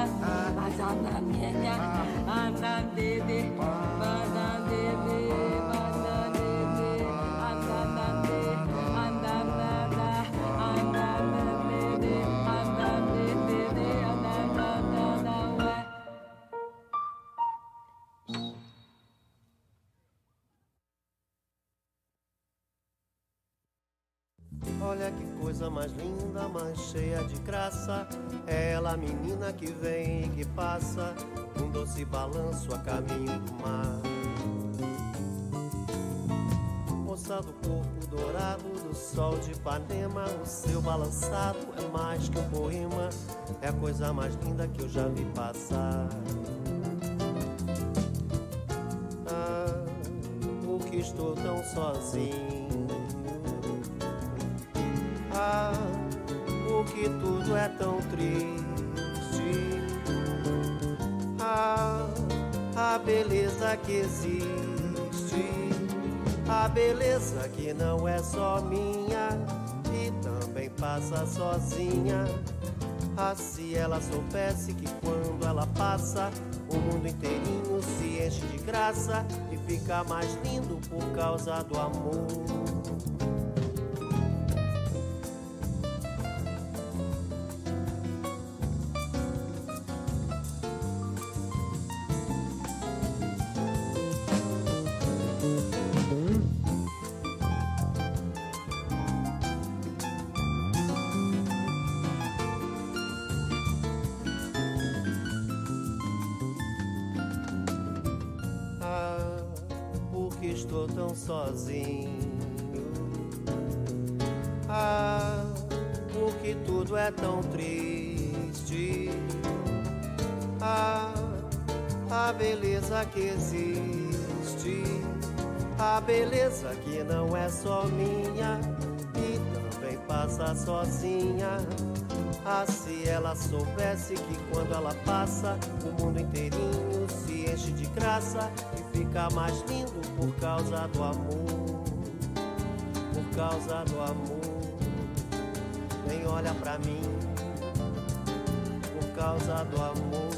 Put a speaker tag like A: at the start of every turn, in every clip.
A: Ananda, Azanamenya, Anandede, Banandede,
B: coisa mais linda, mais cheia de graça. É ela, menina que vem e que passa, um doce balanço a caminho do mar. Moça do corpo dourado do sol de Ipanema, o seu balançado é mais que um poema, é a coisa mais linda que eu já vi passar. Ah, por que estou tão sozinho? Porque tudo é tão triste. Ah, a beleza que existe, a beleza que não é só minha e também passa sozinha. Ah, se ela soubesse que quando ela passa, o mundo inteirinho se enche de graça e fica mais lindo por causa do amor. Tão sozinho. Ah, porque tudo é tão triste. Ah, a beleza que existe, a beleza que não é só minha e também passa sozinha. Ah, se ela soubesse que quando ela passa, o mundo inteirinho se enche de graça fica mais lindo por causa do amor. Por causa do amor. Nem olha pra mim, por causa do amor.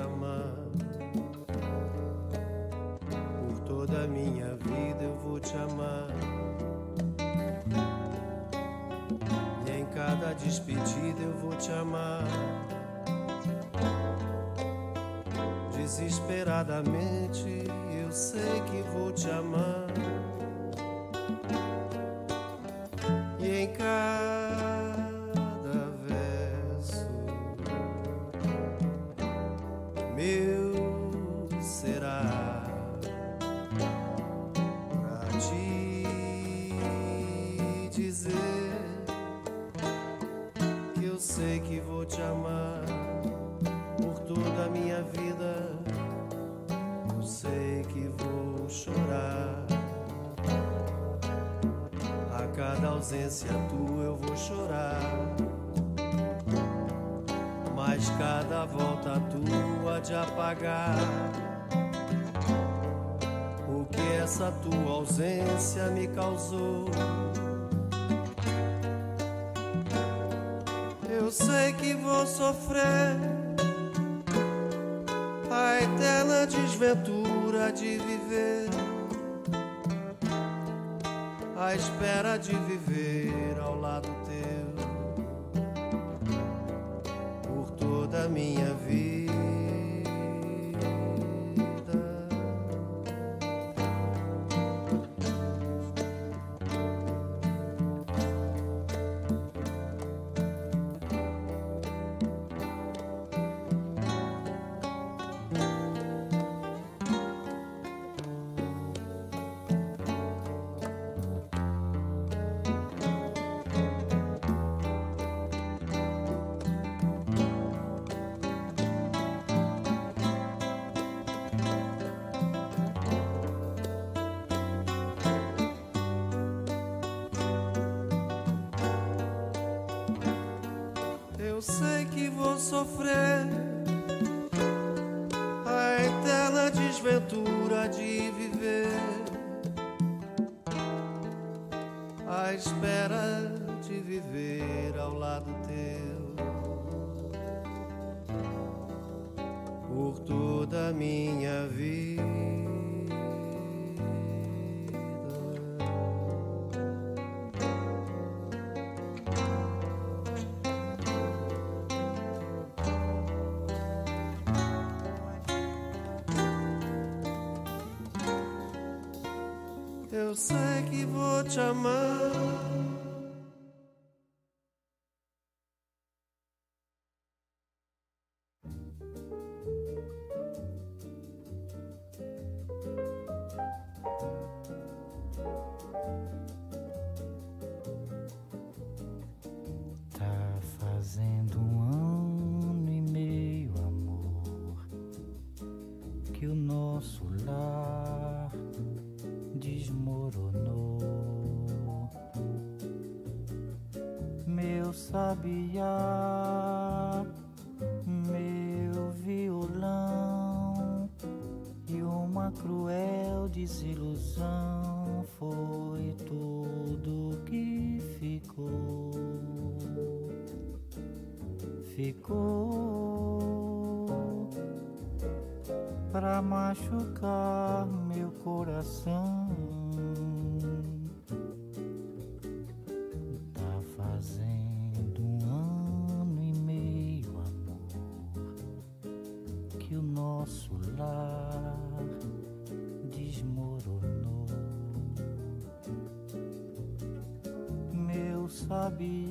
B: Amar. Por toda a minha vida eu vou te amar. E em cada despedida eu vou te amar. Desesperadamente
C: desventura de viver, a espera de viver ao lado teu por toda a minha vida. Sei que vou te amar.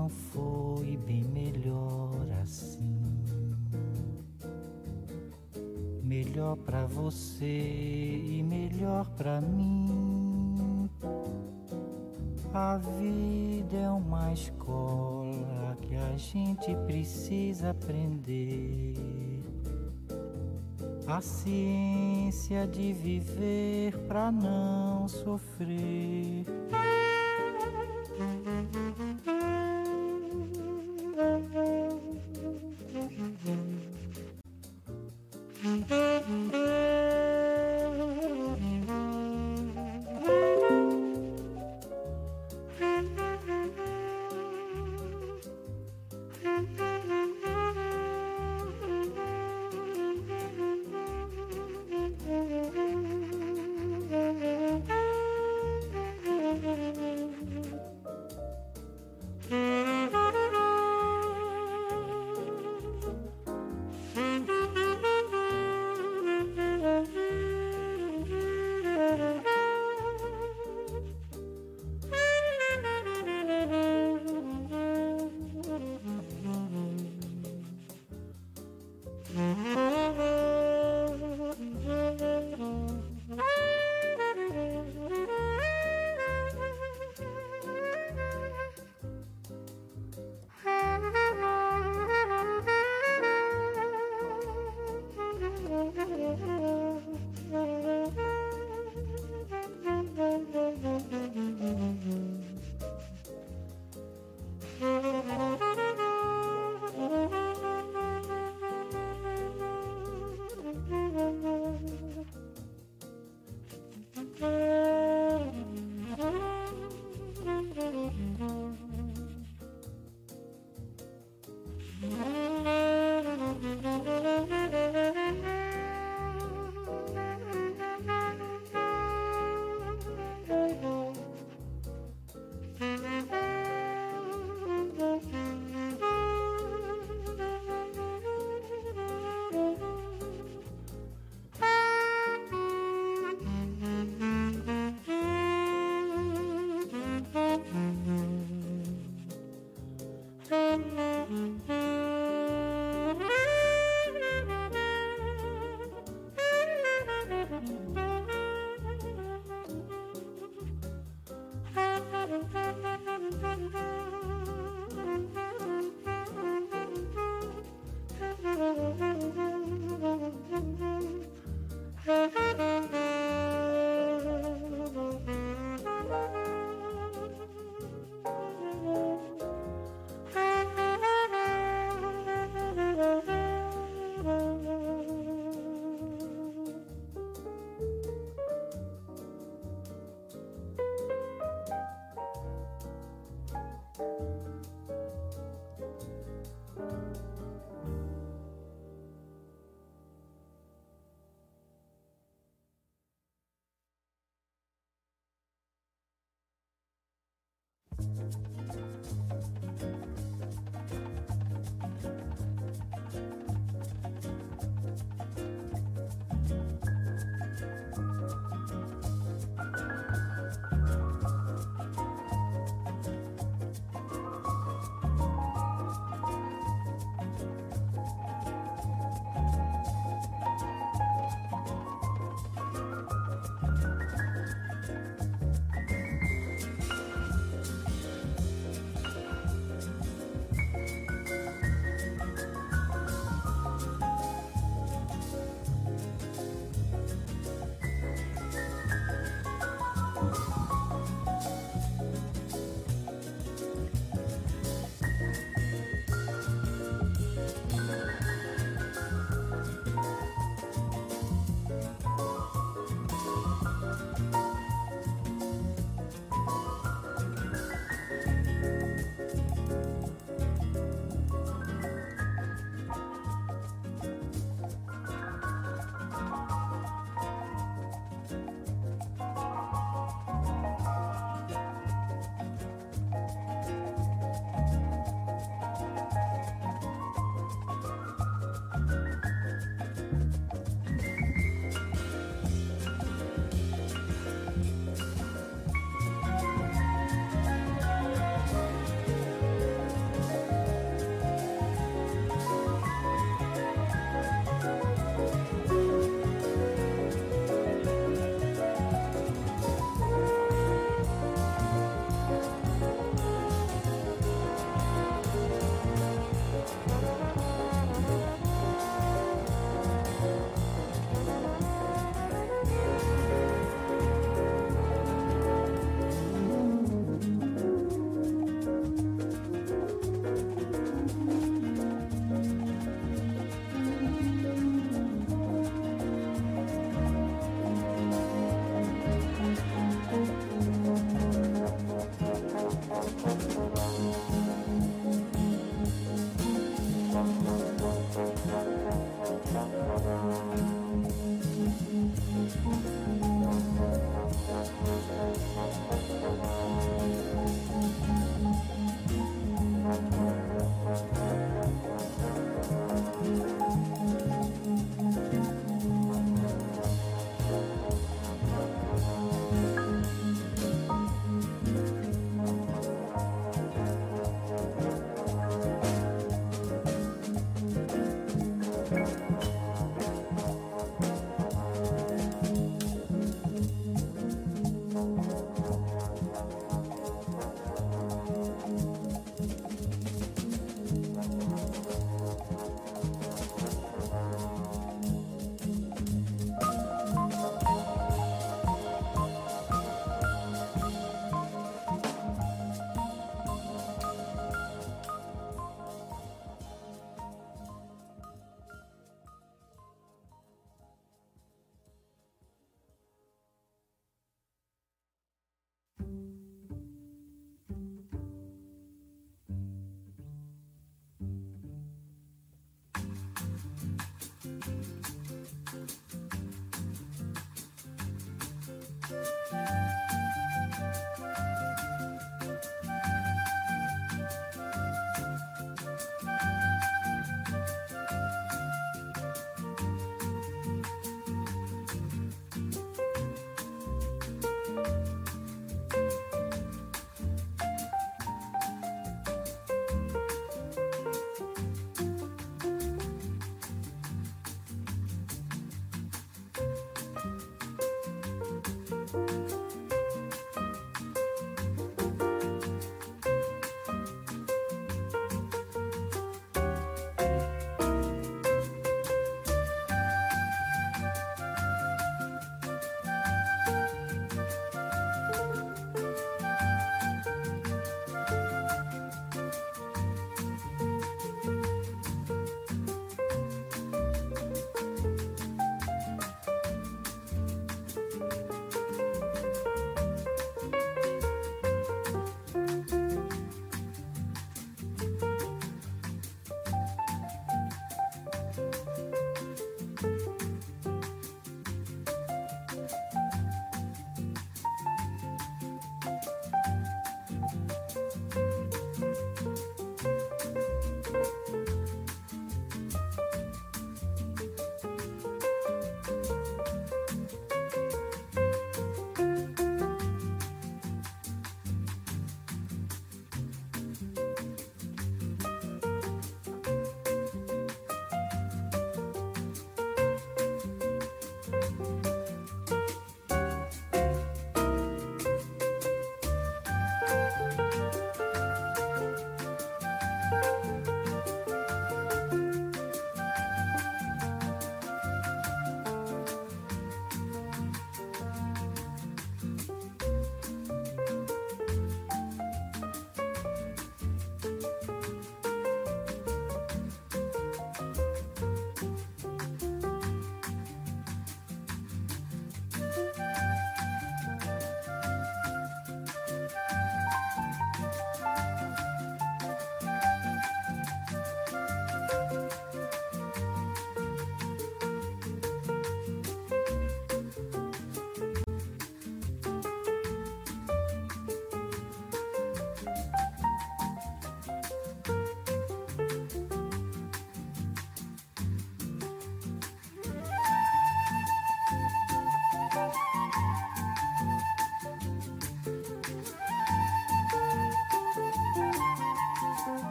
D: não foi bem melhor assim. Melhor para você e melhor para mim. A vida é uma escola que a gente precisa aprender a ciência de viver para não sofrer.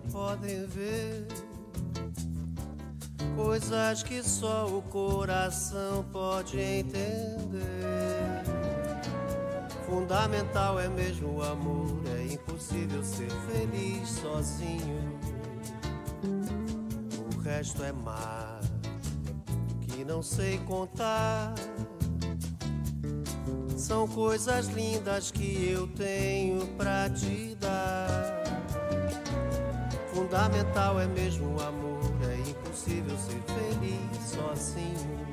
B: Podem ver coisas que só o coração pode entender. Fundamental é mesmo o amor, é impossível ser feliz sozinho. O resto é mar que não sei contar. São coisas lindas que eu tenho pra te dar. Fundamental é mesmo o amor, é impossível ser feliz sozinho.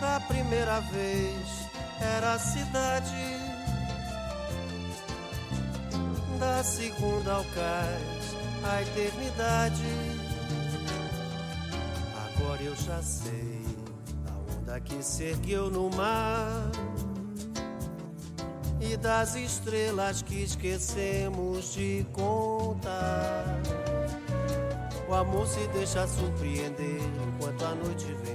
B: Da primeira vez era a cidade, da segunda ao cais, a eternidade. Agora eu já sei a onda que se ergueu no mar das estrelas que esquecemos de contar. O amor se deixa surpreender enquanto a noite vem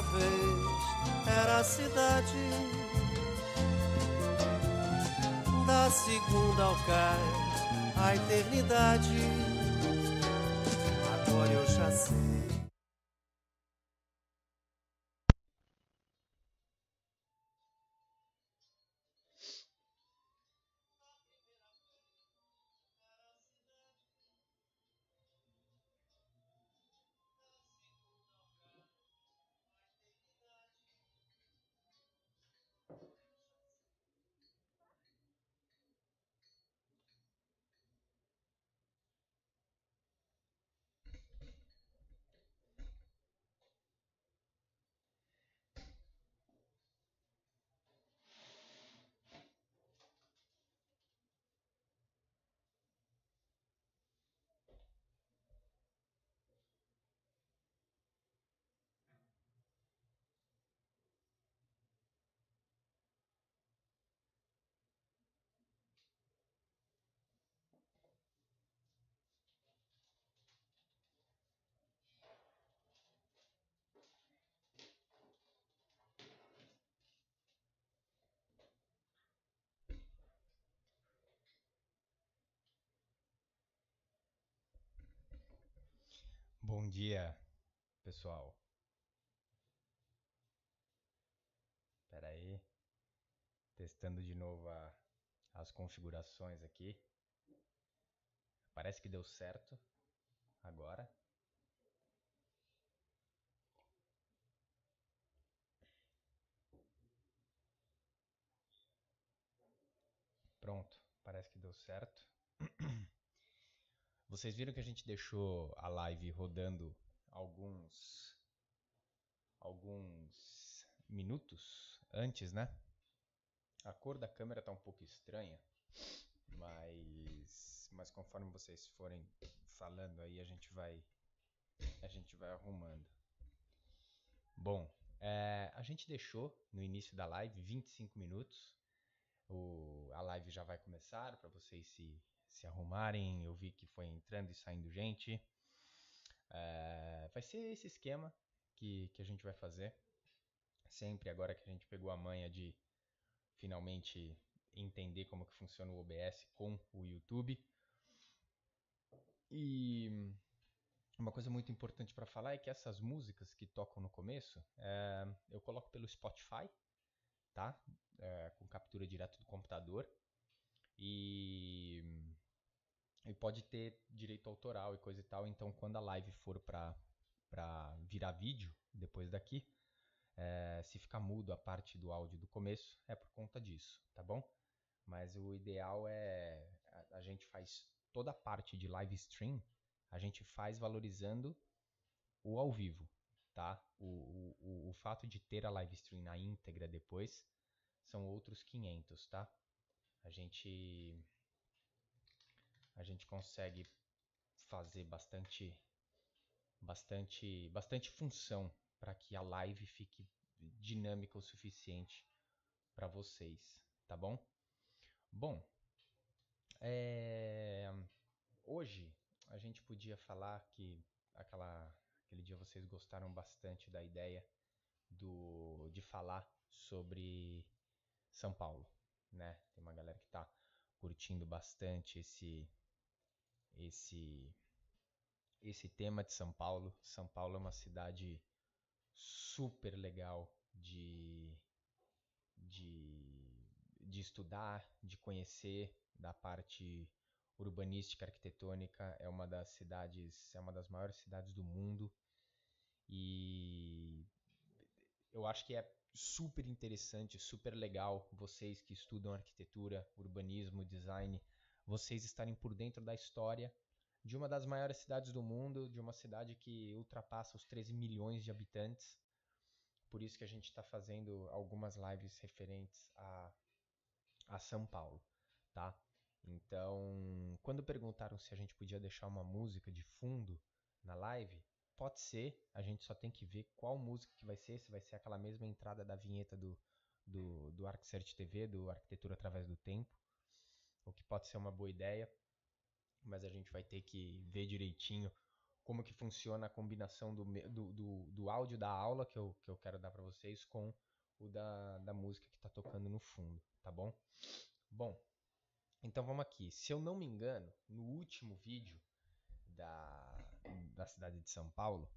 B: vez era a cidade, da segunda ao cais, a eternidade.
E: Bom dia, pessoal. Espera aí. Testando de novo a, as configurações aqui. Parece que deu certo agora. Pronto, parece que deu certo. Vocês viram que a gente deixou a live rodando alguns alguns minutos antes, né? A cor da câmera tá um pouco estranha, mas mas conforme vocês forem falando aí a gente vai a gente vai arrumando. Bom, é, a gente deixou no início da live 25 minutos. O, a live já vai começar para vocês se se arrumarem. Eu vi que foi entrando e saindo gente. É, vai ser esse esquema que, que a gente vai fazer. Sempre agora que a gente pegou a manha de finalmente entender como que funciona o OBS com o YouTube. E uma coisa muito importante para falar é que essas músicas que tocam no começo, é, eu coloco pelo Spotify, tá? É, com captura direto do computador. E e pode ter direito autoral e coisa e tal. Então, quando a live for para virar vídeo depois daqui, é, se ficar mudo a parte do áudio do começo, é por conta disso, tá bom? Mas o ideal é a, a gente faz toda a parte de live stream, a gente faz valorizando o ao vivo, tá? O, o, o fato de ter a live stream na íntegra depois são outros 500, tá? A gente a gente consegue fazer bastante bastante bastante função para que a live fique dinâmica o suficiente para vocês, tá bom? Bom, é... hoje a gente podia falar que aquela, aquele dia vocês gostaram bastante da ideia do, de falar sobre São Paulo, né? Tem uma galera que está curtindo bastante esse esse esse tema de São Paulo. São Paulo é uma cidade super legal de, de, de estudar, de conhecer da parte urbanística, arquitetônica. É uma das cidades, é uma das maiores cidades do mundo e eu acho que é super interessante, super legal vocês que estudam arquitetura, urbanismo, design, vocês estarem por dentro da história de uma das maiores cidades do mundo, de uma cidade que ultrapassa os 13 milhões de habitantes. Por isso que a gente está fazendo algumas lives referentes a, a São Paulo, tá? Então, quando perguntaram se a gente podia deixar uma música de fundo na live, pode ser, a gente só tem que ver qual música que vai ser, se vai ser aquela mesma entrada da vinheta do, do, do ArcSearch TV, do Arquitetura Através do Tempo, o que pode ser uma boa ideia mas a gente vai ter que ver direitinho como que funciona a combinação do, do, do, do áudio da aula que eu, que eu quero dar para vocês com o da, da música que está tocando no fundo, tá bom? Bom, então vamos aqui. Se eu não me engano, no último vídeo da, da cidade de São Paulo,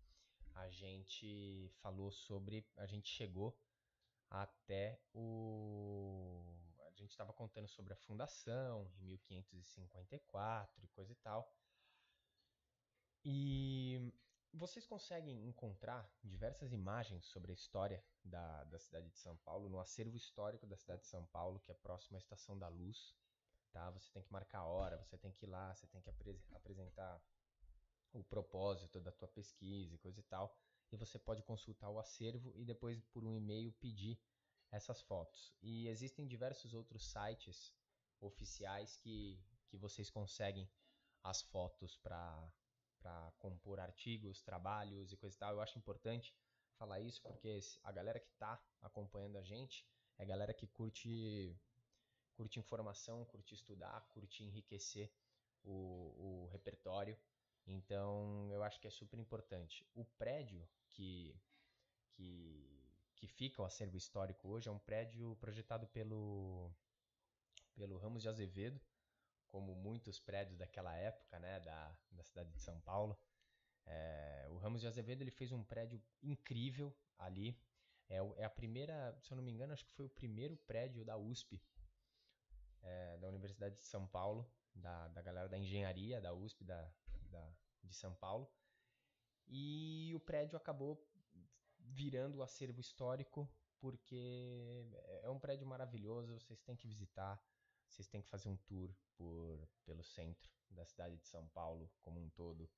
E: a gente falou sobre. A gente chegou até o gente estava contando sobre a fundação em 1554 e coisa e tal. E vocês conseguem encontrar diversas imagens sobre a história da, da cidade de São Paulo no acervo histórico da cidade de São Paulo, que é próximo à Estação da Luz. Tá? Você tem que marcar a hora, você tem que ir lá, você tem que apre apresentar o propósito da tua pesquisa e coisa e tal. E você pode consultar o acervo e depois por um e-mail pedir essas fotos. E existem diversos outros sites oficiais que, que vocês conseguem as fotos para compor artigos, trabalhos e coisa e tal. Eu acho importante falar isso porque a galera que está acompanhando a gente é a galera que curte, curte informação, curte estudar, curte enriquecer o, o repertório. Então eu acho que é super importante. O prédio que, que que fica o acervo histórico hoje é um prédio projetado pelo, pelo Ramos de Azevedo, como muitos prédios daquela época, né, da, da cidade de São Paulo. É, o Ramos de Azevedo ele fez um prédio incrível ali. É, é, a primeira, se eu não me engano, acho que foi o primeiro prédio da USP, é, da Universidade de São Paulo, da, da galera da engenharia da USP da, da, de São Paulo. E o prédio acabou virando o acervo histórico, porque é um prédio maravilhoso, vocês têm que visitar, vocês têm que fazer um tour por, pelo centro da cidade de São Paulo como um todo,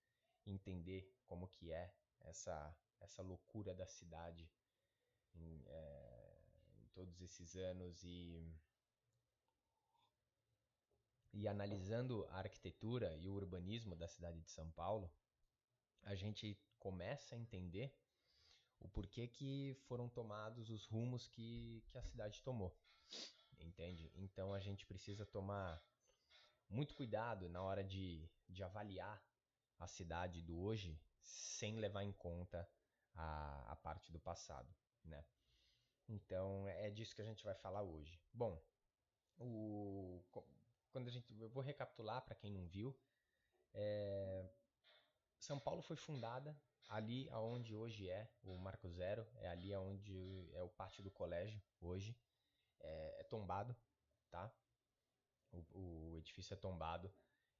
E: entender como que é essa, essa loucura da cidade em, é, em todos esses anos e e analisando a arquitetura e o urbanismo da cidade de São Paulo, a gente começa a entender o porquê que foram tomados os rumos que, que a cidade tomou. Entende? Então a gente precisa tomar muito cuidado na hora de, de avaliar a cidade do hoje sem levar em conta a, a parte do passado, né? Então é disso que a gente vai falar hoje. Bom, o, quando a gente, eu vou recapitular para quem não viu. É, São Paulo foi fundada ali aonde hoje é o Marco Zero, é ali aonde é o pátio do colégio hoje, é, é tombado, tá? O, o, edifício é tombado,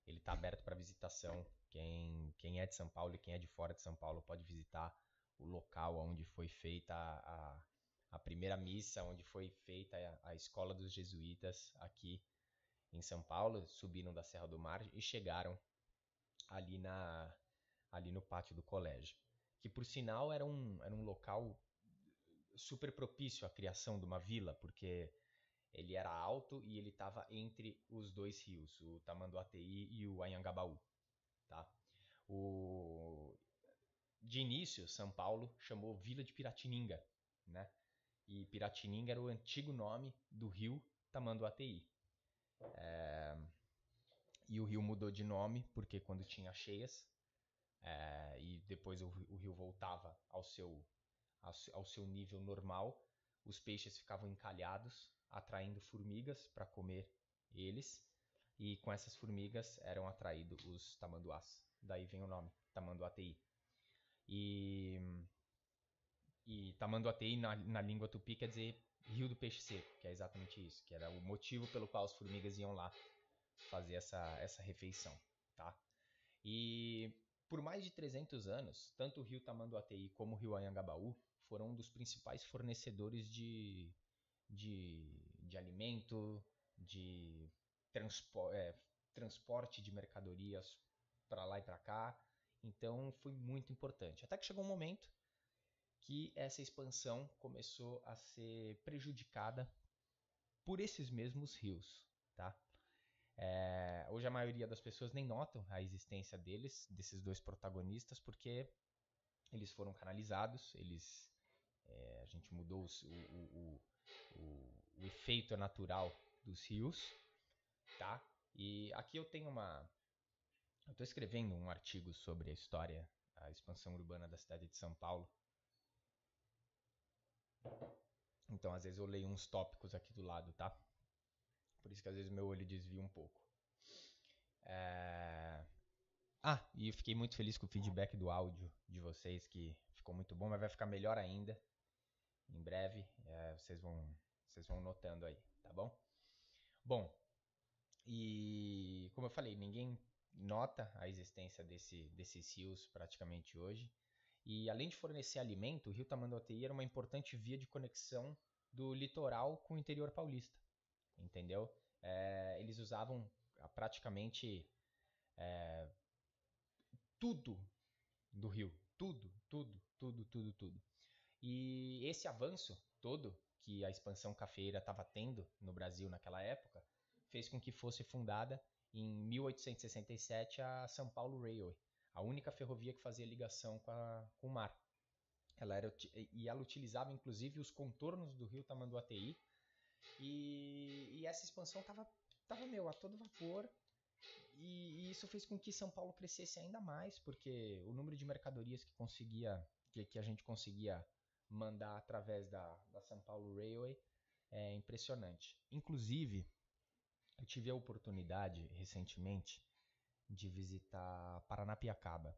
E: ele está aberto para visitação. Quem, quem é de São Paulo e quem é de fora de São Paulo pode visitar o local onde foi feita a, a, a primeira missa, onde foi feita a, a escola dos jesuítas aqui em São Paulo, subiram da Serra do Mar e chegaram ali na ali no pátio do colégio, que por sinal era um, era um local super propício à criação de uma vila, porque ele era alto e ele estava entre os dois rios, o Tamanduateí e o Anhangabaú, tá? O... De início, São Paulo chamou Vila de Piratininga, né? E Piratininga era o antigo nome do rio Tamanduateí. É... E o rio mudou de nome porque quando tinha cheias é... e depois o, o, rio voltava ao seu, ao seu nível normal, os peixes ficavam encalhados, atraindo formigas para comer eles. E com essas formigas eram atraídos os tamanduás. Daí vem o nome, tamanduateí. E, e tamanduateí na, na língua tupi quer dizer rio do peixe seco, que é exatamente isso, que era o motivo pelo qual as formigas iam lá fazer essa, essa refeição, tá? E por mais de 300 anos, tanto o rio Tamanduateí como o rio Anhangabaú foram um dos principais fornecedores de, de, de alimento, de transpo é, transporte de mercadorias para lá e para cá. Então foi muito importante. Até que chegou um momento que essa expansão começou a ser prejudicada por esses mesmos rios, tá? É, hoje a maioria das pessoas nem notam a existência deles, desses dois protagonistas, porque eles foram canalizados, eles é, a gente mudou o, o, o, o, efeito natural dos rios, tá? E aqui eu tenho uma, eu estou escrevendo um artigo sobre a história, a expansão urbana da cidade de São Paulo. Então, às vezes eu leio uns tópicos aqui do lado, tá? Por isso que às vezes meu olho desvia um pouco. É... Ah, e eu fiquei muito feliz com o feedback do áudio de vocês, que ficou muito bom, mas vai ficar melhor ainda. Em breve, é, vocês, vão, vocês vão notando aí, tá bom? Bom, e como eu falei, ninguém nota a existência desse, desses rios praticamente hoje. E além de fornecer alimento, o rio Tamanduateí era uma importante via de conexão do litoral com o interior paulista, entendeu? É, eles usavam ah, praticamente é, tudo do rio, tudo, tudo, tudo, tudo, tudo. E esse avanço todo que a expansão cafeira estava tendo no Brasil naquela época fez com que fosse fundada em 1867 a São Paulo Railway, a única ferrovia que fazia ligação com, a, com o mar. Ela era, e ela utilizava inclusive os contornos do rio Tamanduateí e, e essa expansão estava tava, meu, a todo vapor e, e, isso fez com que São Paulo crescesse ainda mais, porque o número de mercadorias que conseguia que, que a gente conseguia mandar através da, da São Paulo Railway é impressionante. Inclusive, eu tive a oportunidade recentemente de visitar Paranapiacaba.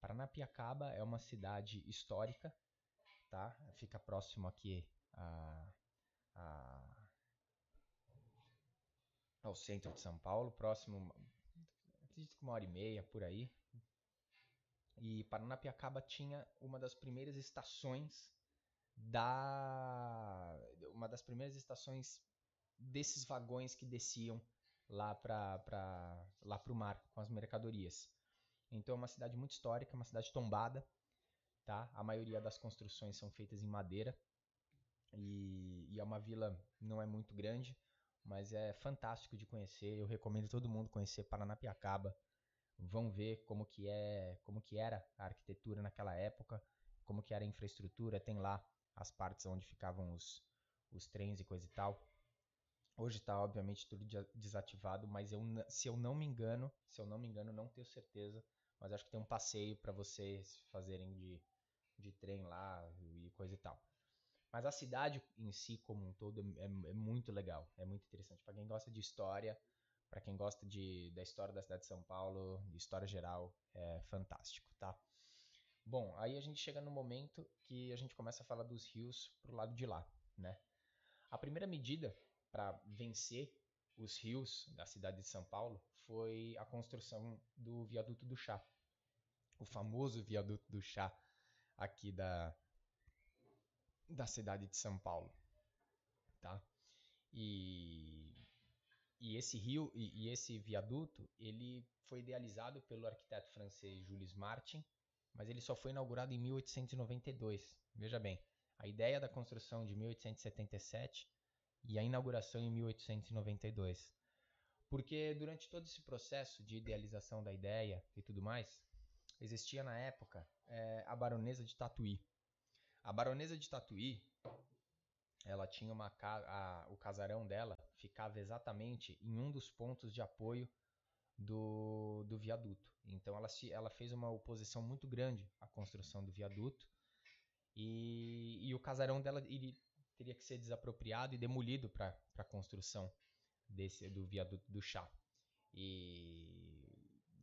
E: Paranapiacaba é uma cidade histórica, tá? Fica próximo aqui a, a, ao centro de São Paulo, próximo, acredito que uma hora e meia por aí. E Paranapiacaba tinha uma das primeiras estações da uma das primeiras estações desses vagões que desciam lá para lá o mar com as mercadorias. Então é uma cidade muito histórica, uma cidade tombada, tá? A maioria das construções são feitas em madeira e, e é uma vila não é muito grande, mas é fantástico de conhecer. Eu recomendo todo mundo conhecer Paranapiacaba. Vão ver como que é, como que era a arquitetura naquela época, como que era a infraestrutura. Tem lá as partes onde ficavam os, os trens e coisa e tal. Hoje está obviamente tudo desativado, mas eu, se eu não me engano, se eu não me engano, não tenho certeza, mas acho que tem um passeio para vocês fazerem de, de trem lá e coisa e tal. Mas a cidade em si, como um todo, é, é muito legal, é muito interessante. Para quem gosta de história, para quem gosta de, da história da cidade de São Paulo, de história geral, é fantástico, tá? Bom, aí a gente chega no momento que a gente começa a falar dos rios pro lado de lá, né? A primeira medida para vencer os rios da cidade de São Paulo foi a construção do viaduto do chá. O famoso viaduto do chá aqui da, da cidade de São Paulo, tá? E, e esse rio e, e, esse viaduto ele foi idealizado pelo arquiteto francês Jules Martin, mas ele só foi inaugurado em 1892. Veja bem, a ideia da construção de 1877 e a inauguração em 1892. Porque durante todo esse processo de idealização da ideia e tudo mais, existia na época é, a baronesa de Tatuí. A baronesa de Tatuí, ela tinha uma a, o casarão dela ficava exatamente em um dos pontos de apoio do, do viaduto. Então ela, se, ela fez uma oposição muito grande à construção do viaduto e, e o casarão dela ele teria que ser desapropriado e demolido para a construção desse do viaduto do chá. E,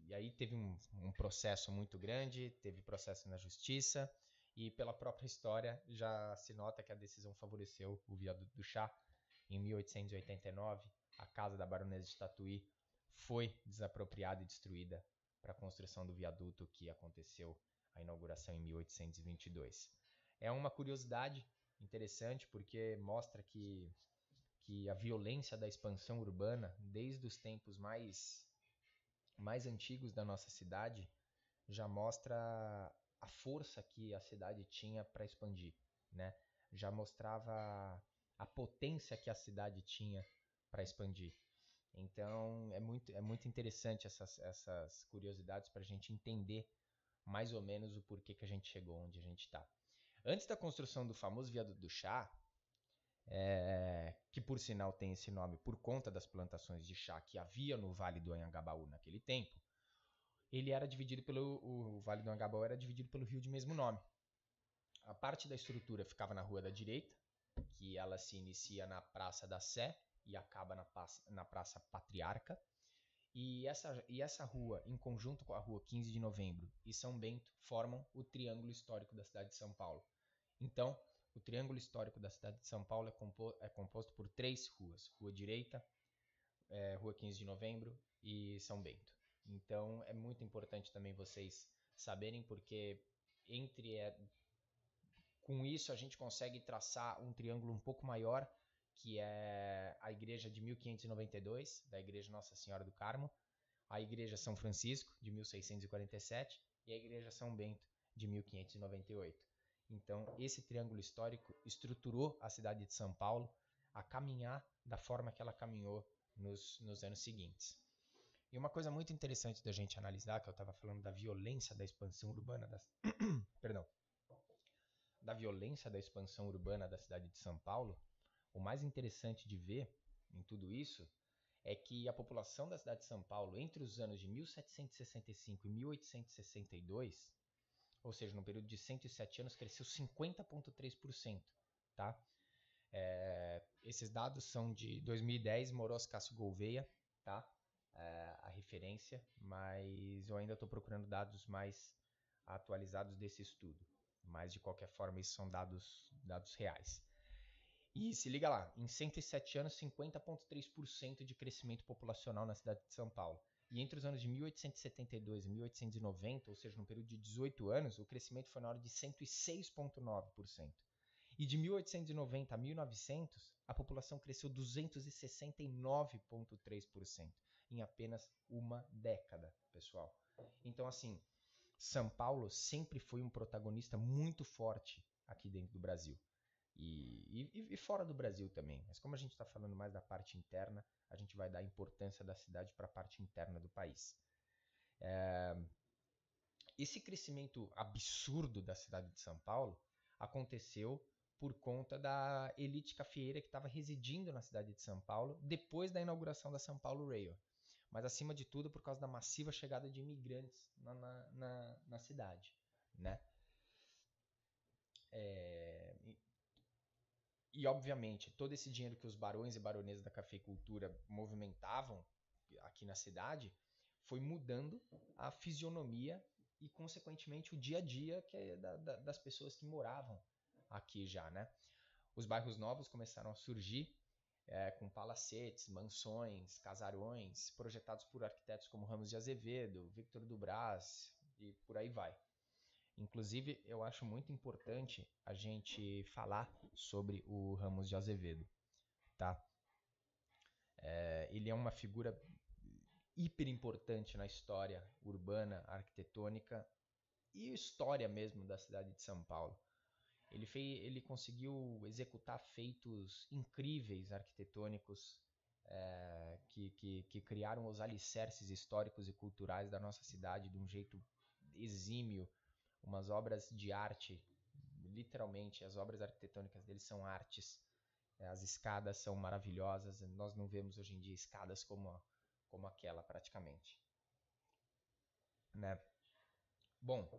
E: e aí teve um, um processo muito grande, teve processo na justiça e pela própria história já se nota que a decisão favoreceu o viaduto do chá. Em 1889, a casa da baronesa de Tatuí foi desapropriada e destruída para a construção do viaduto que aconteceu a inauguração em 1822. É uma curiosidade interessante porque mostra que, que a violência da expansão urbana, desde os tempos mais, mais antigos da nossa cidade, já mostra a força que a cidade tinha para expandir, né? Já mostrava a potência que a cidade tinha para expandir. Então é muito, é muito interessante essas, essas curiosidades para a gente entender mais ou menos o porquê que a gente chegou onde a gente está. Antes da construção do famoso viaduto do chá, é, que por sinal tem esse nome por conta das plantações de chá que havia no Vale do Anhangabaú naquele tempo, ele era dividido pelo o Vale do Anhangabaú era dividido pelo rio de mesmo nome. A parte da estrutura ficava na rua da direita, que ela se inicia na Praça da Sé e acaba na, na Praça Patriarca. E essa, e essa rua, em conjunto com a rua 15 de novembro e São Bento, formam o triângulo histórico da cidade de São Paulo. Então, o triângulo histórico da cidade de São Paulo é, compo é composto por três ruas: Rua Direita, é, Rua 15 de Novembro e São Bento. Então, é muito importante também vocês saberem, porque entre é, com isso a gente consegue traçar um triângulo um pouco maior que é a igreja de 1592, da igreja Nossa Senhora do Carmo, a igreja São Francisco, de 1647, e a igreja São Bento, de 1598. Então, esse triângulo histórico estruturou a cidade de São Paulo a caminhar da forma que ela caminhou nos, nos anos seguintes. E uma coisa muito interessante da gente analisar, que eu estava falando da violência da expansão urbana das... Perdão. Da violência da expansão urbana da cidade de São Paulo, o mais interessante de ver em tudo isso é que a população da cidade de São Paulo, entre os anos de 1765 e 1862, ou seja, no período de 107 anos, cresceu 50,3%. Tá? É, esses dados são de 2010, Moros Cássio Gouveia, tá? É, referência, mas eu ainda estou procurando dados mais atualizados desse estudo. Mas, de qualquer forma, esses são dados, dados reais. E se liga lá, em 107 anos, 50,3% de crescimento populacional na cidade de São Paulo. E entre os anos de 1872 e 1890, ou seja, no período de 18 anos, o crescimento foi na hora de 106,9%. E de 1890 a 1900, a população cresceu 269,3% em apenas uma década, pessoal. Então, assim, São Paulo sempre foi um protagonista muito forte aqui dentro do Brasil. E, e, e, fora do Brasil também. Mas como a gente está falando mais da parte interna, a gente vai dar importância da cidade para a parte interna do país. É, esse crescimento absurdo da cidade de São Paulo aconteceu por conta da elite cafeeira que estava residindo na cidade de São Paulo depois da inauguração da São Paulo Rail. Mas acima de tudo por causa da massiva chegada de imigrantes na, na, na, na cidade. Né? É, e, obviamente, todo esse dinheiro que os barões e baronesas da cafeicultura movimentavam aqui na cidade foi mudando a fisionomia e, consequentemente, o dia a dia que é da, da, das pessoas que moravam aqui já, né? Os bairros novos começaram a surgir é, com palacetes, mansões, casarões, projetados por arquitetos como Ramos de Azevedo, Victor Dubras e por aí vai. Inclusive, eu acho muito importante a gente falar sobre o Ramos de Azevedo, tá? É, ele é uma figura hiper importante na história urbana, arquitetônica e história mesmo da cidade de São Paulo. Ele, fez, ele conseguiu executar feitos incríveis arquitetônicos é, que, que, que criaram os alicerces históricos e culturais da nossa cidade de um jeito exímio, umas obras de arte, literalmente, as obras arquitetônicas deles são artes. É, as escadas são maravilhosas, nós não vemos hoje em dia escadas como, como aquela praticamente. Né? Bom,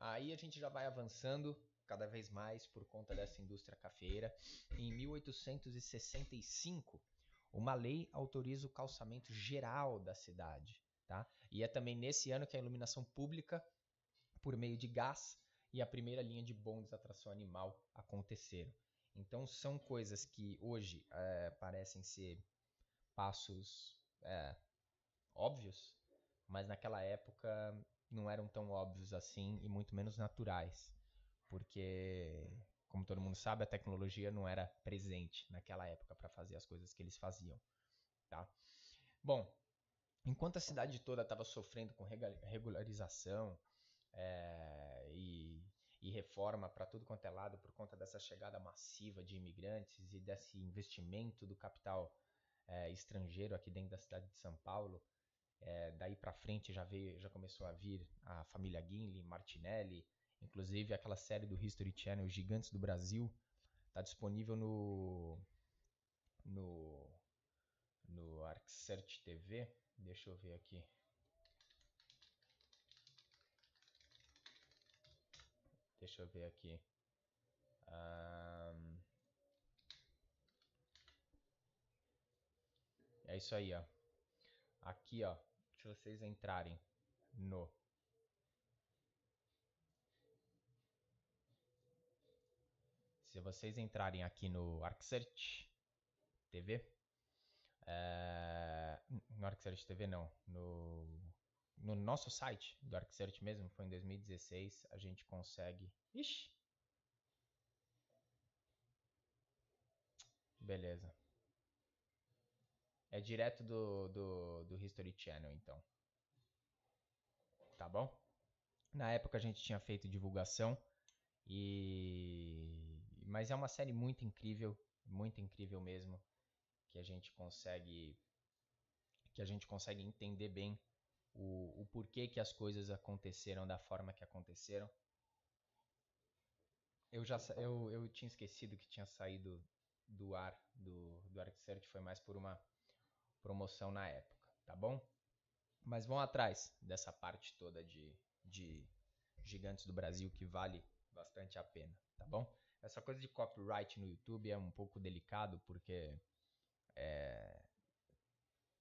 E: aí a gente já vai avançando cada vez mais por conta dessa indústria cafeeira. Em 1865, uma lei autoriza o calçamento geral da cidade. Tá? E é também nesse ano que a iluminação pública, por meio de gás, e a primeira linha de bondes à tração animal aconteceram. Então são coisas que hoje é, parecem ser passos é, óbvios, mas naquela época não eram tão óbvios assim e muito menos naturais, porque, como todo mundo sabe, a tecnologia não era presente naquela época para fazer as coisas que eles faziam, tá? Bom, enquanto a cidade toda estava sofrendo com regularização é, e, e reforma para tudo quanto é lado por conta dessa chegada massiva de imigrantes e desse investimento do capital é, estrangeiro aqui dentro da cidade de São Paulo, é, daí para frente já veio, já começou a vir a família Gimli, Martinelli, inclusive aquela série do History Channel Gigantes do Brasil, está disponível no no no ArcSearch TV. Deixa eu ver aqui. Deixa eu ver aqui. Um... É isso aí, ó. Aqui, ó se vocês entrarem no se vocês entrarem aqui no ArcSearch TV, é, no ArcSearch TV não, no, no nosso site do ArcSearch mesmo, foi em 2016, a gente consegue... Ixi! Beleza. É direto do, do, do History Channel, então. Tá bom? Na época a gente tinha feito divulgação e mas é uma série muito incrível, muito incrível mesmo, que a gente consegue que a gente consegue entender bem o, o porquê que as coisas aconteceram da forma que aconteceram. Eu já eu, eu tinha esquecido que tinha saído do ar do, do ArcSearch, foi mais por uma promoção na época, tá bom? Mas vão atrás dessa parte toda de, de gigantes do Brasil que vale bastante a pena, tá bom? Essa coisa de copyright no YouTube é um pouco delicado porque é,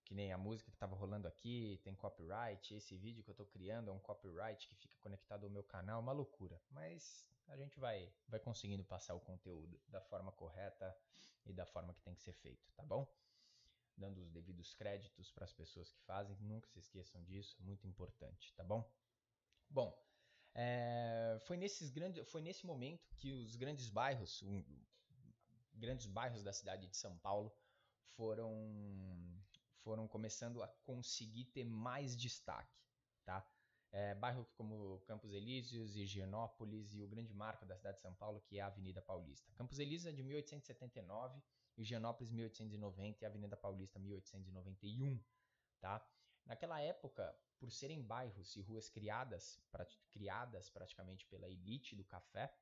E: que nem a música que estava rolando aqui tem copyright, esse vídeo que eu estou criando é um copyright que fica conectado ao meu canal, é uma loucura. Mas a gente vai, vai conseguindo passar o conteúdo da forma correta e da forma que tem que ser feito, tá bom? dando os devidos créditos para as pessoas que fazem. Nunca se esqueçam disso, muito importante, tá bom? Bom, é, foi, nesses grandes, foi nesse momento que os grandes bairros, um, grandes bairros da cidade de São Paulo foram, foram começando a conseguir ter mais destaque, tá? É, bairros como Campos Elíseos, Higienópolis e o grande marco da cidade de São Paulo, que é a Avenida Paulista. Campos Elíseos é de 1879 Higienópolis 1890 e Avenida Paulista 1891, tá? Naquela época, por serem bairros e ruas criadas, criadas praticamente pela elite do café,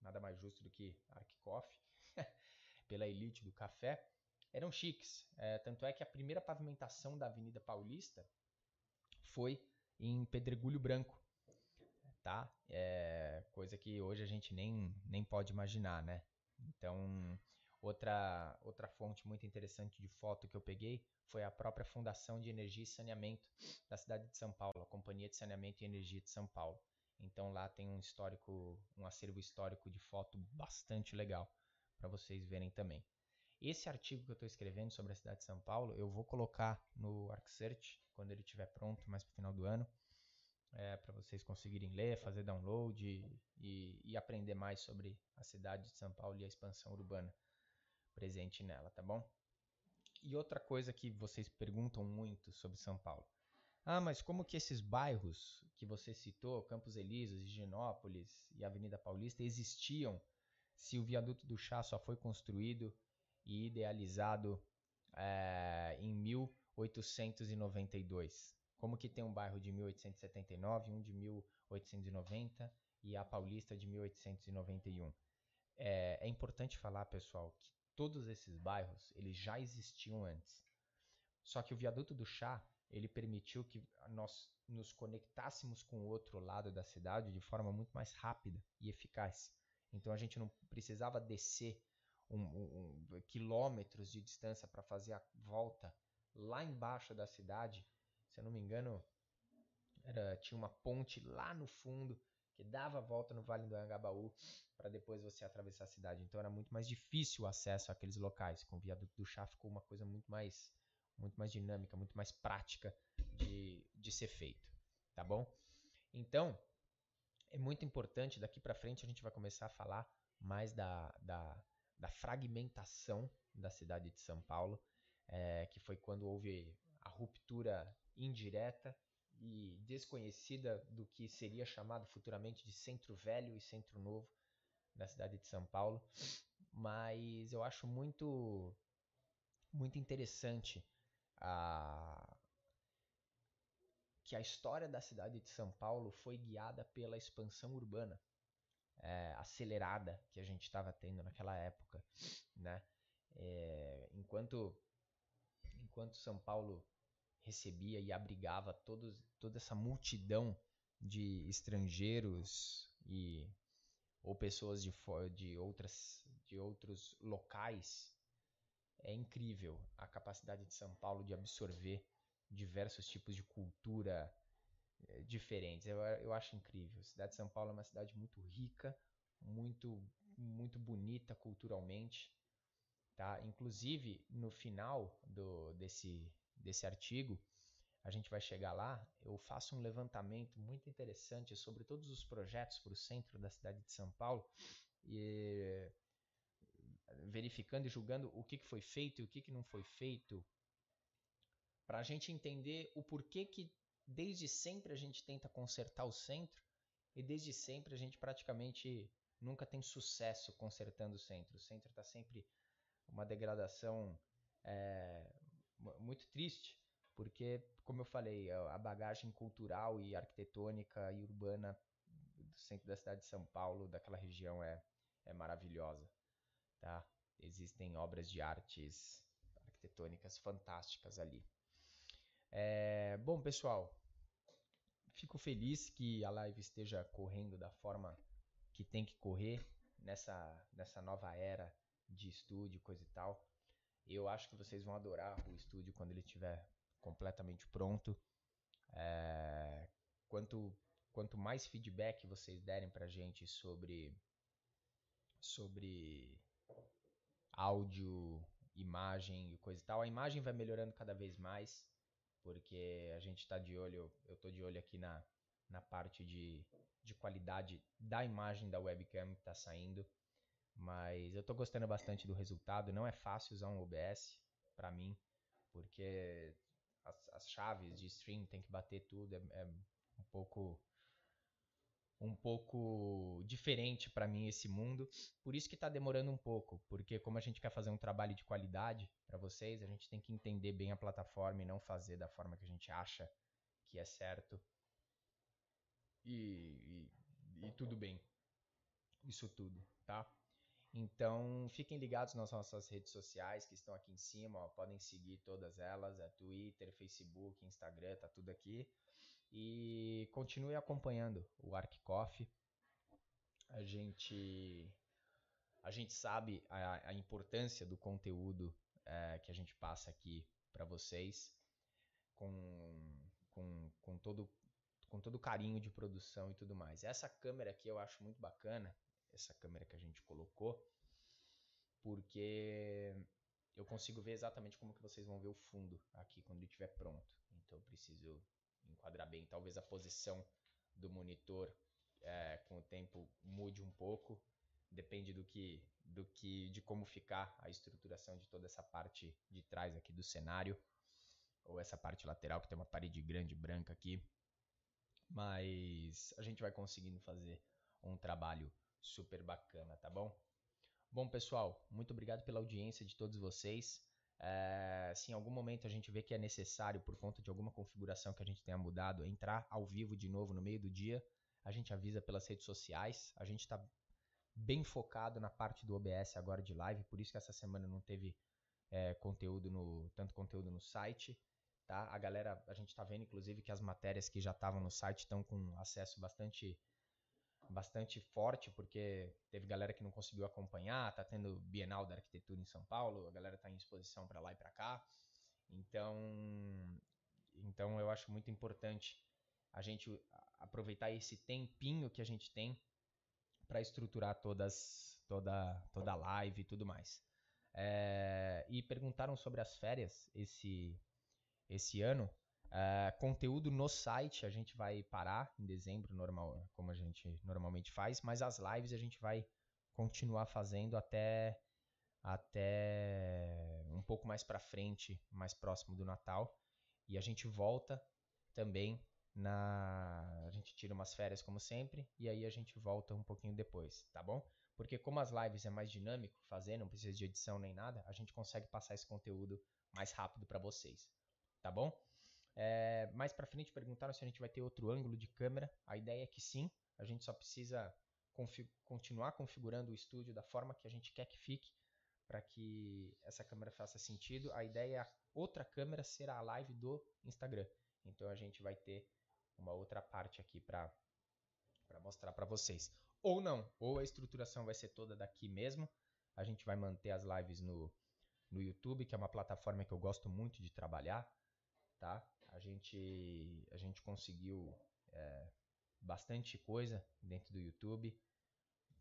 E: nada mais justo do que Arquicoff, pela elite do café, eram chiques. É, tanto é que a primeira pavimentação da Avenida Paulista foi em pedregulho branco, tá? É, coisa que hoje a gente nem, nem pode imaginar, né? Então, Outra, outra fonte muito interessante de foto que eu peguei foi a própria Fundação de Energia e Saneamento da cidade de São Paulo, a Companhia de Saneamento e Energia de São Paulo. Então lá tem um histórico, um acervo histórico de foto bastante legal para vocês verem também. Esse artigo que eu estou escrevendo sobre a cidade de São Paulo, eu vou colocar no ArcSearch quando ele estiver pronto, mais para o final do ano, é, para vocês conseguirem ler, fazer download e, e, e aprender mais sobre a cidade de São Paulo e a expansão urbana presente nela, tá bom? E outra coisa que vocês perguntam muito sobre São Paulo. Ah, mas como que esses bairros que você citou, Campos Elíseos, Higienópolis e Avenida Paulista, existiam se o viaduto do chá só foi construído e idealizado é, em 1892? Como que tem um bairro de 1879, um de 1890 e a Paulista de 1891. É, é importante falar, pessoal, que todos esses bairros eles já existiam antes. Só que o viaduto do chá ele permitiu que nós nos conectássemos com o outro lado da cidade de forma muito mais rápida e eficaz. Então a gente não precisava descer um, um, quilômetros de distância para fazer a volta lá embaixo da cidade. Se eu não me engano, era, tinha uma ponte lá no fundo que dava a volta no Vale do Anhangabaú para depois você atravessar a cidade. Então era muito mais difícil o acesso àqueles locais. Com o viaduto do chá ficou uma coisa muito mais muito mais dinâmica, muito mais prática de, de ser feito, tá bom? Então, é muito importante, daqui para frente a gente vai começar a falar mais da, da, da fragmentação da cidade de São Paulo, é, que foi quando houve a ruptura indireta e desconhecida do que seria chamado futuramente de Centro Velho e Centro Novo da cidade de São Paulo, mas eu acho muito muito interessante a, que a história da cidade de São Paulo foi guiada pela expansão urbana é, acelerada que a gente estava tendo naquela época, né? É, enquanto enquanto São Paulo recebia e abrigava todos, toda essa multidão de estrangeiros e ou pessoas de, de outras de outros locais é incrível a capacidade de São Paulo de absorver diversos tipos de cultura é, diferentes. Eu, eu acho incrível. A cidade de São Paulo é uma cidade muito rica, muito muito bonita culturalmente, tá? Inclusive no final do desse desse artigo, a gente vai chegar lá, eu faço um levantamento muito interessante sobre todos os projetos para o centro da cidade de São Paulo e verificando e julgando o que, que foi feito e o que, que não foi feito, para a gente entender o porquê que desde sempre a gente tenta consertar o centro e desde sempre a gente praticamente nunca tem sucesso consertando o centro. O centro está sempre uma degradação é, muito triste, porque, como eu falei, a bagagem cultural e arquitetônica e urbana do centro da cidade de São Paulo, daquela região, é, é maravilhosa tá? Existem obras de artes arquitetônicas fantásticas ali. É, bom, pessoal, fico feliz que a live esteja correndo da forma que tem que correr nessa, nessa nova era de estúdio, coisa e tal. Eu acho que vocês vão adorar o estúdio quando ele estiver completamente pronto. É, quanto, quanto mais feedback vocês derem pra gente sobre, sobre áudio, imagem e coisa e tal. A imagem vai melhorando cada vez mais, porque a gente está de olho, eu estou de olho aqui na, na parte de, de qualidade da imagem da webcam que está saindo. Mas eu estou gostando bastante do resultado. Não é fácil usar um OBS para mim, porque as, as, chaves de stream tem que bater tudo. É, é um pouco um pouco diferente para mim esse mundo. Por isso que está demorando um pouco, porque como a gente quer fazer um trabalho de qualidade para vocês, a gente tem que entender bem a plataforma e não fazer da forma que a gente acha que é certo. E, e, e tudo bem. Isso tudo, tá? Então, fiquem ligados nas nossas redes sociais que estão aqui em cima, ó, podem seguir todas elas, é Twitter, Facebook, Instagram, tá tudo aqui. E continue acompanhando o ArcCoff. A gente, a gente sabe a, a importância do conteúdo é, que a gente passa aqui para vocês com, com, com, todo, com todo carinho de produção e tudo mais. Essa câmera aqui eu acho muito bacana, essa câmera que a gente colocou, porque eu consigo ver exatamente como que vocês vão ver o fundo aqui quando ele estiver pronto. Então eu preciso enquadrar bem. Talvez a posição do monitor é, com o tempo mude um pouco. Depende do que, do que, de como ficar a estruturação de toda essa parte de trás aqui do cenário ou essa parte lateral que tem uma parede grande branca aqui. Mas a gente vai conseguindo fazer um trabalho super bacana, tá bom? Bom, pessoal, muito obrigado pela audiência de todos vocês. É, se em algum momento a gente vê que é necessário, por conta de alguma configuração que a gente tenha mudado, entrar ao vivo de novo no meio do dia, a gente avisa pelas redes sociais. A gente está bem focado na parte do OBS agora de live, por isso que essa semana não teve é, conteúdo no tanto conteúdo no site. Tá? A galera, a gente está vendo inclusive que as matérias que já estavam no site estão com acesso bastante bastante forte, porque teve galera que não conseguiu acompanhar, tá tendo Bienal da Arquitetura em São Paulo, a galera tá em exposição para lá e para cá. Então, então eu acho muito importante a gente aproveitar esse tempinho que a gente tem para estruturar todas toda toda a live e tudo mais. É, e perguntaram sobre as férias esse esse ano. Uh, conteúdo no site a gente vai parar em dezembro, normal, como a gente normalmente faz, mas as lives a gente vai continuar fazendo até até um pouco mais para frente, mais próximo do Natal, e a gente volta também na a gente tira umas férias como sempre e aí a gente volta um pouquinho depois, tá bom? Porque como as lives é mais dinâmico, fazer, não precisa de edição nem nada, a gente consegue passar esse conteúdo mais rápido para vocês, tá bom? É, mais para frente perguntaram se a gente vai ter outro ângulo de câmera. A ideia é que sim, a gente só precisa config continuar configurando o estúdio da forma que a gente quer que fique para que essa câmera faça sentido. A ideia é a outra câmera ser a live do Instagram. Então a gente vai ter uma outra parte aqui para mostrar para vocês. Ou não, ou a estruturação vai ser toda daqui mesmo. A gente vai manter as lives no, no YouTube, que é uma plataforma que eu gosto muito de trabalhar, tá? A gente, a gente conseguiu é, bastante coisa dentro do YouTube,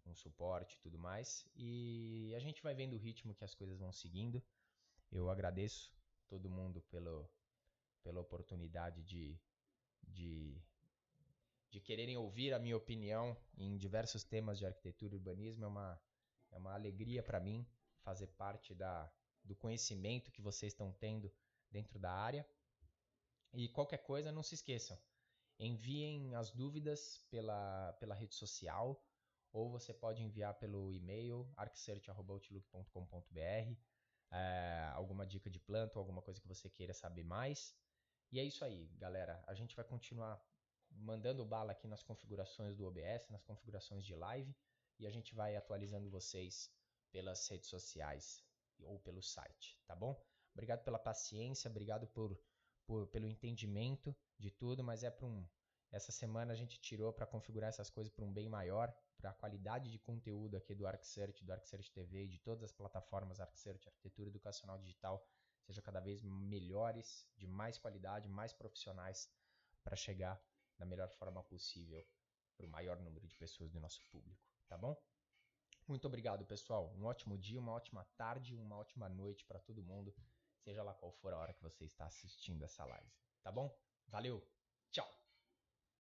E: com suporte e tudo mais. E a gente vai vendo o ritmo que as coisas vão seguindo. Eu agradeço todo mundo pelo, pela oportunidade de, de, de quererem ouvir a minha opinião em diversos temas de arquitetura e urbanismo. É uma, é uma alegria para mim fazer parte da, do conhecimento que vocês estão tendo dentro da área. E qualquer coisa, não se esqueçam. Enviem as dúvidas pela, pela rede social ou você pode enviar pelo e-mail arcsearch.outlook.com.br é, alguma dica de planta ou alguma coisa que você queira saber mais. E é isso aí, galera. A gente vai continuar mandando bala aqui nas configurações do OBS, nas configurações de live, e a gente vai atualizando vocês pelas redes sociais ou pelo site, tá bom? Obrigado pela paciência, obrigado por por, pelo entendimento de tudo, mas é para um. Essa semana a gente tirou para configurar essas coisas para um bem maior, para a qualidade de conteúdo aqui do ArcSearch, do ArcSearch TV e de todas as plataformas ArcSearch, Arquitetura Educacional Digital, sejam cada vez melhores, de mais qualidade, mais profissionais, para chegar da melhor forma possível para o maior número de pessoas do nosso público, tá bom? Muito obrigado, pessoal. Um ótimo dia, uma ótima tarde, uma ótima noite para todo mundo seja lá qual for a hora que você está assistindo essa live. Tá bom? Valeu, tchau!